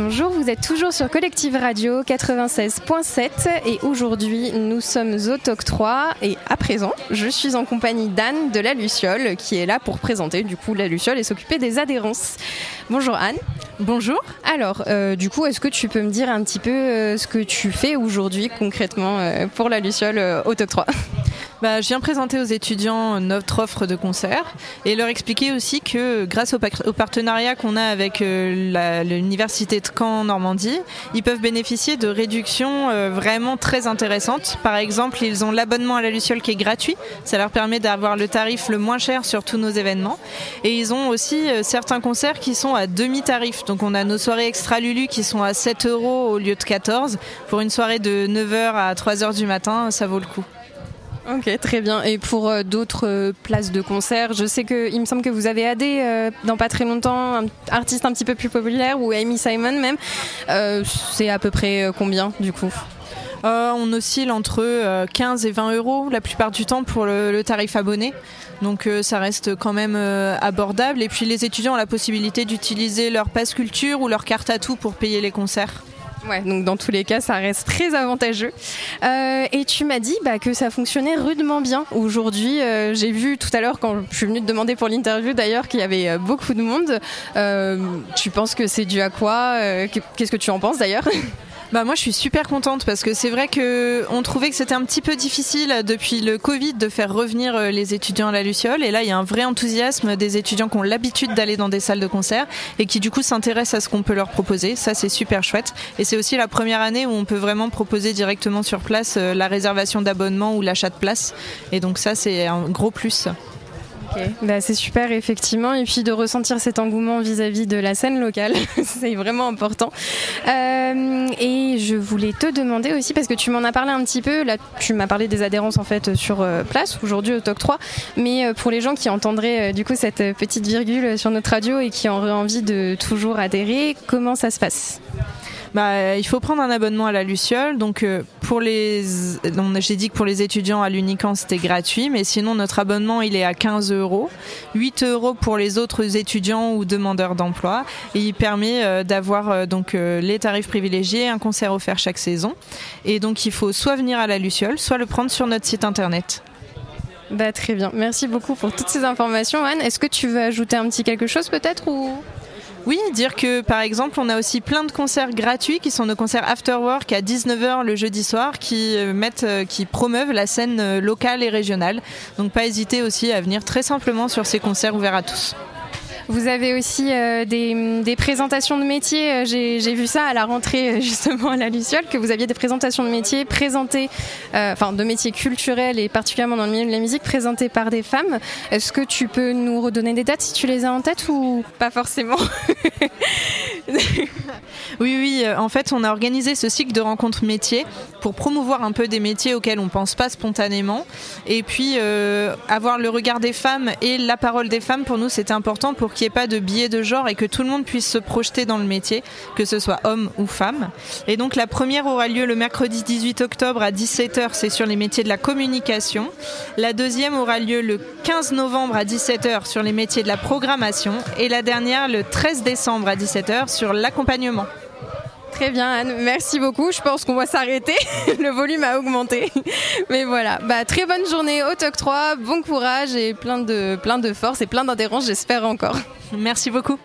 Bonjour, vous êtes toujours sur Collective Radio 96.7 et aujourd'hui nous sommes au TOC 3 et à présent je suis en compagnie d'Anne de la Luciole qui est là pour présenter du coup la Luciole et s'occuper des adhérences. Bonjour Anne. Bonjour. Alors euh, du coup est-ce que tu peux me dire un petit peu euh, ce que tu fais aujourd'hui concrètement euh, pour la Luciole au TOC 3 bah, je viens présenter aux étudiants notre offre de concert et leur expliquer aussi que grâce au, partenariat qu'on a avec l'université de Caen Normandie, ils peuvent bénéficier de réductions euh, vraiment très intéressantes. Par exemple, ils ont l'abonnement à la Luciole qui est gratuit. Ça leur permet d'avoir le tarif le moins cher sur tous nos événements. Et ils ont aussi euh, certains concerts qui sont à demi-tarif. Donc on a nos soirées extra Lulu qui sont à 7 euros au lieu de 14. Pour une soirée de 9h à 3h du matin, ça vaut le coup. Ok, très bien. Et pour euh, d'autres euh, places de concert, je sais que il me semble que vous avez aidé euh, dans pas très longtemps un artiste un petit peu plus populaire ou Amy Simon même. c'est à peu près combien du coup? On oscille entre 15 et 20 euros la plupart du temps pour le, tarif abonné. Donc ça reste quand même abordable. Et puis les étudiants ont la possibilité d'utiliser leur passe culture ou leur carte à tout pour payer les concerts. Donc dans tous les cas, ça reste très avantageux. Euh, et tu m'as dit bah, que ça fonctionnait rudement bien. Aujourd'hui, euh, j'ai vu tout à l'heure, quand je suis venue te demander pour l'interview d'ailleurs, qu'il y avait euh, beaucoup de monde. tu penses que c'est dû à quoi? Qu'est-ce que tu en penses d'ailleurs? Bah moi je suis super contente parce que c'est vrai que on trouvait que c'était un petit peu difficile depuis le Covid de faire revenir euh, les étudiants à la Luciole et là il y a un vrai enthousiasme des étudiants qui ont l'habitude d'aller dans des salles de concert et qui du coup s'intéressent à ce qu'on peut leur proposer. Ça c'est super chouette et c'est aussi la première année où on peut vraiment proposer directement sur place euh, la réservation d'abonnement ou l'achat de place et donc ça c'est un gros plus. Bah, c'est super effectivement. Et puis de ressentir cet engouement vis-à-vis de la scène locale, c'est vraiment important. Euh, et je voulais te demander aussi parce que tu m'en as parlé un petit peu, là tu m'as parlé des adhérences en fait sur euh, place aujourd'hui au TOC 3, mais euh, pour les gens qui entendraient du coup cette petite virgule sur notre radio et qui auraient envie de toujours adhérer, comment ça se passe? Bah, il faut prendre un abonnement à la Luciole. Donc euh, pour les, j'ai dit que pour les étudiants à l'Unican c'était gratuit, mais sinon notre abonnement il est à 15 euros, 8 euros pour les autres étudiants ou demandeurs d'emploi, il permet euh, d'avoir euh, donc les tarifs privilégiés, un concert offert chaque saison, et donc il faut soit venir à la Luciole, soit le prendre sur notre site internet. Bah, très bien. Merci beaucoup pour toutes ces informations, Anne. Est-ce que tu veux ajouter un petit quelque chose peut-être ou? Oui, dire que par exemple, on a aussi plein de concerts gratuits qui sont nos concerts after work à 19h le jeudi soir qui euh, mettent euh, qui promeuvent la scène euh, locale et régionale. Donc pas hésiter aussi à venir très simplement sur ces concerts ouverts à tous. Vous avez aussi euh, des, présentations de métiers. Euh, j'ai vu ça à la rentrée euh, justement à la Luciole, que vous aviez des présentations de métiers présentées, enfin de métiers culturels et particulièrement dans le milieu de la musique, présentées par des femmes. Est-ce que tu peux nous redonner des dates si tu les as en tête ou pas forcément? Oui, oui. En fait, on a organisé ce cycle de rencontres métiers pour promouvoir un peu des métiers auxquels on pense pas spontanément. Et puis, avoir le regard des femmes et la parole des femmes, pour nous, c'était important pour qu'il n'y ait pas de biais de genre et que tout le monde puisse se projeter dans le métier, que ce soit homme ou femme. Et donc la première aura lieu le mercredi 18 octobre à 17h, c'est sur les métiers de la communication. La deuxième aura lieu le 15 novembre à 17h sur les métiers de la programmation. Et la dernière le 13 décembre à 17h sur l'accompagnement. Très bien Anne, merci beaucoup. Je pense qu'on va s'arrêter. Le volume a augmenté. Mais voilà, bah, très bonne journée au TOC 3, bon courage et plein de, plein de force et plein d'adhérents, j'espère encore. Merci beaucoup.